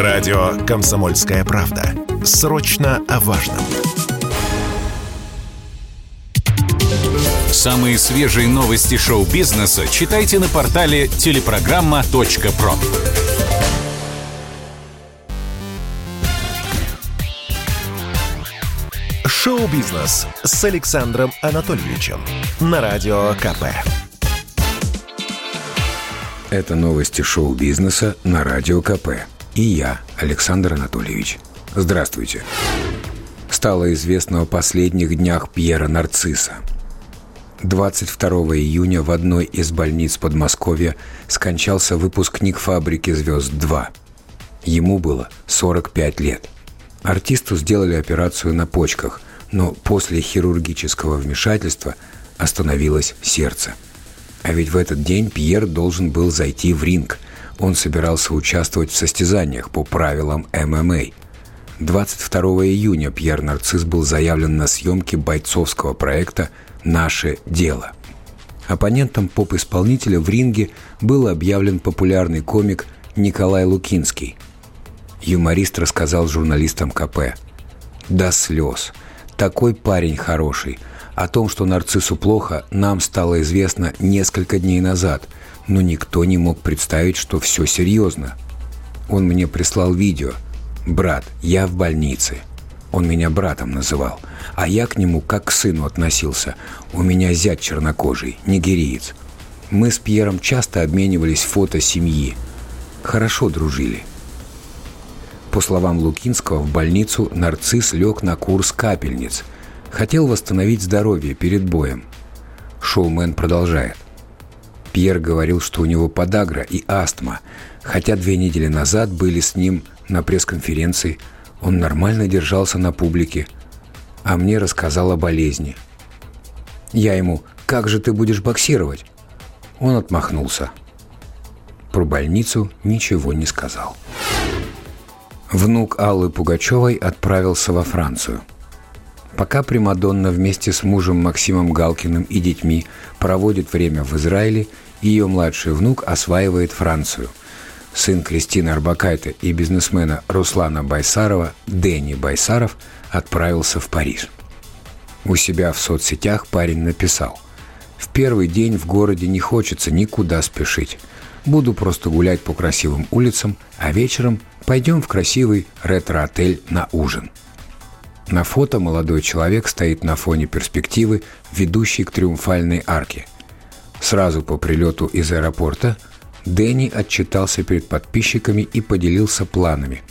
Радио «Комсомольская правда». Срочно о важном. Самые свежие новости шоу-бизнеса читайте на портале телепрограмма.про. Шоу-бизнес с Александром Анатольевичем на Радио КП. Это новости шоу-бизнеса на Радио КП. И я, Александр Анатольевич. Здравствуйте. Стало известно о последних днях Пьера Нарцисса. 22 июня в одной из больниц Подмосковья скончался выпускник фабрики «Звезд-2». Ему было 45 лет. Артисту сделали операцию на почках, но после хирургического вмешательства остановилось сердце – а ведь в этот день Пьер должен был зайти в ринг. Он собирался участвовать в состязаниях по правилам ММА. 22 июня Пьер Нарцисс был заявлен на съемки бойцовского проекта «Наше дело». Оппонентом поп-исполнителя в ринге был объявлен популярный комик Николай Лукинский. Юморист рассказал журналистам КП. «До слез. Такой парень хороший. О том, что нарциссу плохо, нам стало известно несколько дней назад, но никто не мог представить, что все серьезно. Он мне прислал видео. «Брат, я в больнице». Он меня братом называл, а я к нему как к сыну относился. У меня зять чернокожий, нигериец. Мы с Пьером часто обменивались фото семьи. Хорошо дружили. По словам Лукинского, в больницу нарцисс лег на курс капельниц – Хотел восстановить здоровье перед боем. Шоумен продолжает. Пьер говорил, что у него подагра и астма, хотя две недели назад были с ним на пресс-конференции, он нормально держался на публике, а мне рассказал о болезни. Я ему «Как же ты будешь боксировать?» Он отмахнулся. Про больницу ничего не сказал. Внук Аллы Пугачевой отправился во Францию – Пока Примадонна вместе с мужем Максимом Галкиным и детьми проводит время в Израиле, ее младший внук осваивает Францию. Сын Кристины Арбакайте и бизнесмена Руслана Байсарова, Дэнни Байсаров, отправился в Париж. У себя в соцсетях парень написал «В первый день в городе не хочется никуда спешить. Буду просто гулять по красивым улицам, а вечером пойдем в красивый ретро-отель на ужин». На фото молодой человек стоит на фоне перспективы, ведущей к триумфальной арке. Сразу по прилету из аэропорта Дэнни отчитался перед подписчиками и поделился планами.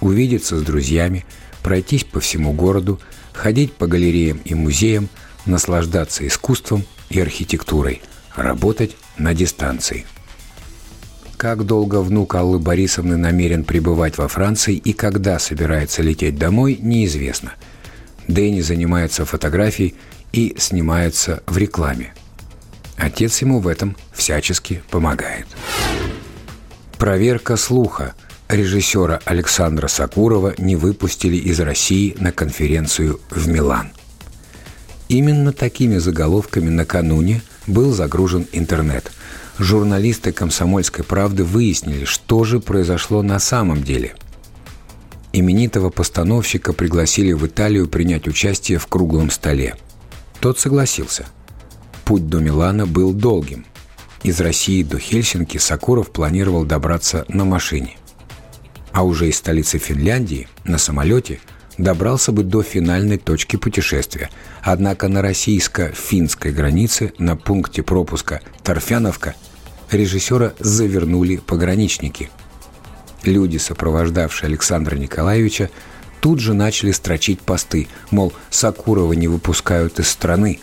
Увидеться с друзьями, пройтись по всему городу, ходить по галереям и музеям, наслаждаться искусством и архитектурой, работать на дистанции – как долго внук Аллы Борисовны намерен пребывать во Франции и когда собирается лететь домой, неизвестно. Дэнни занимается фотографией и снимается в рекламе. Отец ему в этом всячески помогает. Проверка слуха. Режиссера Александра Сакурова не выпустили из России на конференцию в Милан. Именно такими заголовками накануне был загружен интернет – журналисты «Комсомольской правды» выяснили, что же произошло на самом деле. Именитого постановщика пригласили в Италию принять участие в круглом столе. Тот согласился. Путь до Милана был долгим. Из России до Хельсинки Сакуров планировал добраться на машине. А уже из столицы Финляндии на самолете добрался бы до финальной точки путешествия. Однако на российско-финской границе на пункте пропуска Торфяновка режиссера завернули пограничники. Люди, сопровождавшие Александра Николаевича, тут же начали строчить посты, мол, Сакурова не выпускают из страны.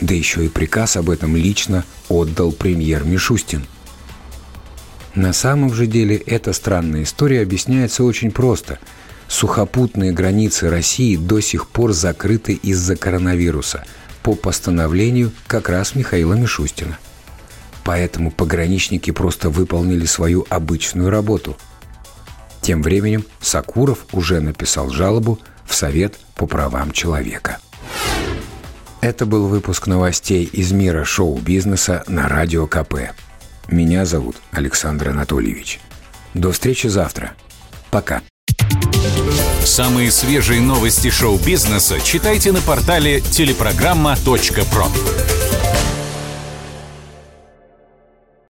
Да еще и приказ об этом лично отдал премьер Мишустин. На самом же деле эта странная история объясняется очень просто. Сухопутные границы России до сих пор закрыты из-за коронавируса по постановлению как раз Михаила Мишустина – Поэтому пограничники просто выполнили свою обычную работу. Тем временем Сакуров уже написал жалобу в Совет по правам человека. Это был выпуск новостей из мира шоу-бизнеса на Радио КП. Меня зовут Александр Анатольевич. До встречи завтра. Пока. Самые свежие новости шоу-бизнеса читайте на портале телепрограмма.про.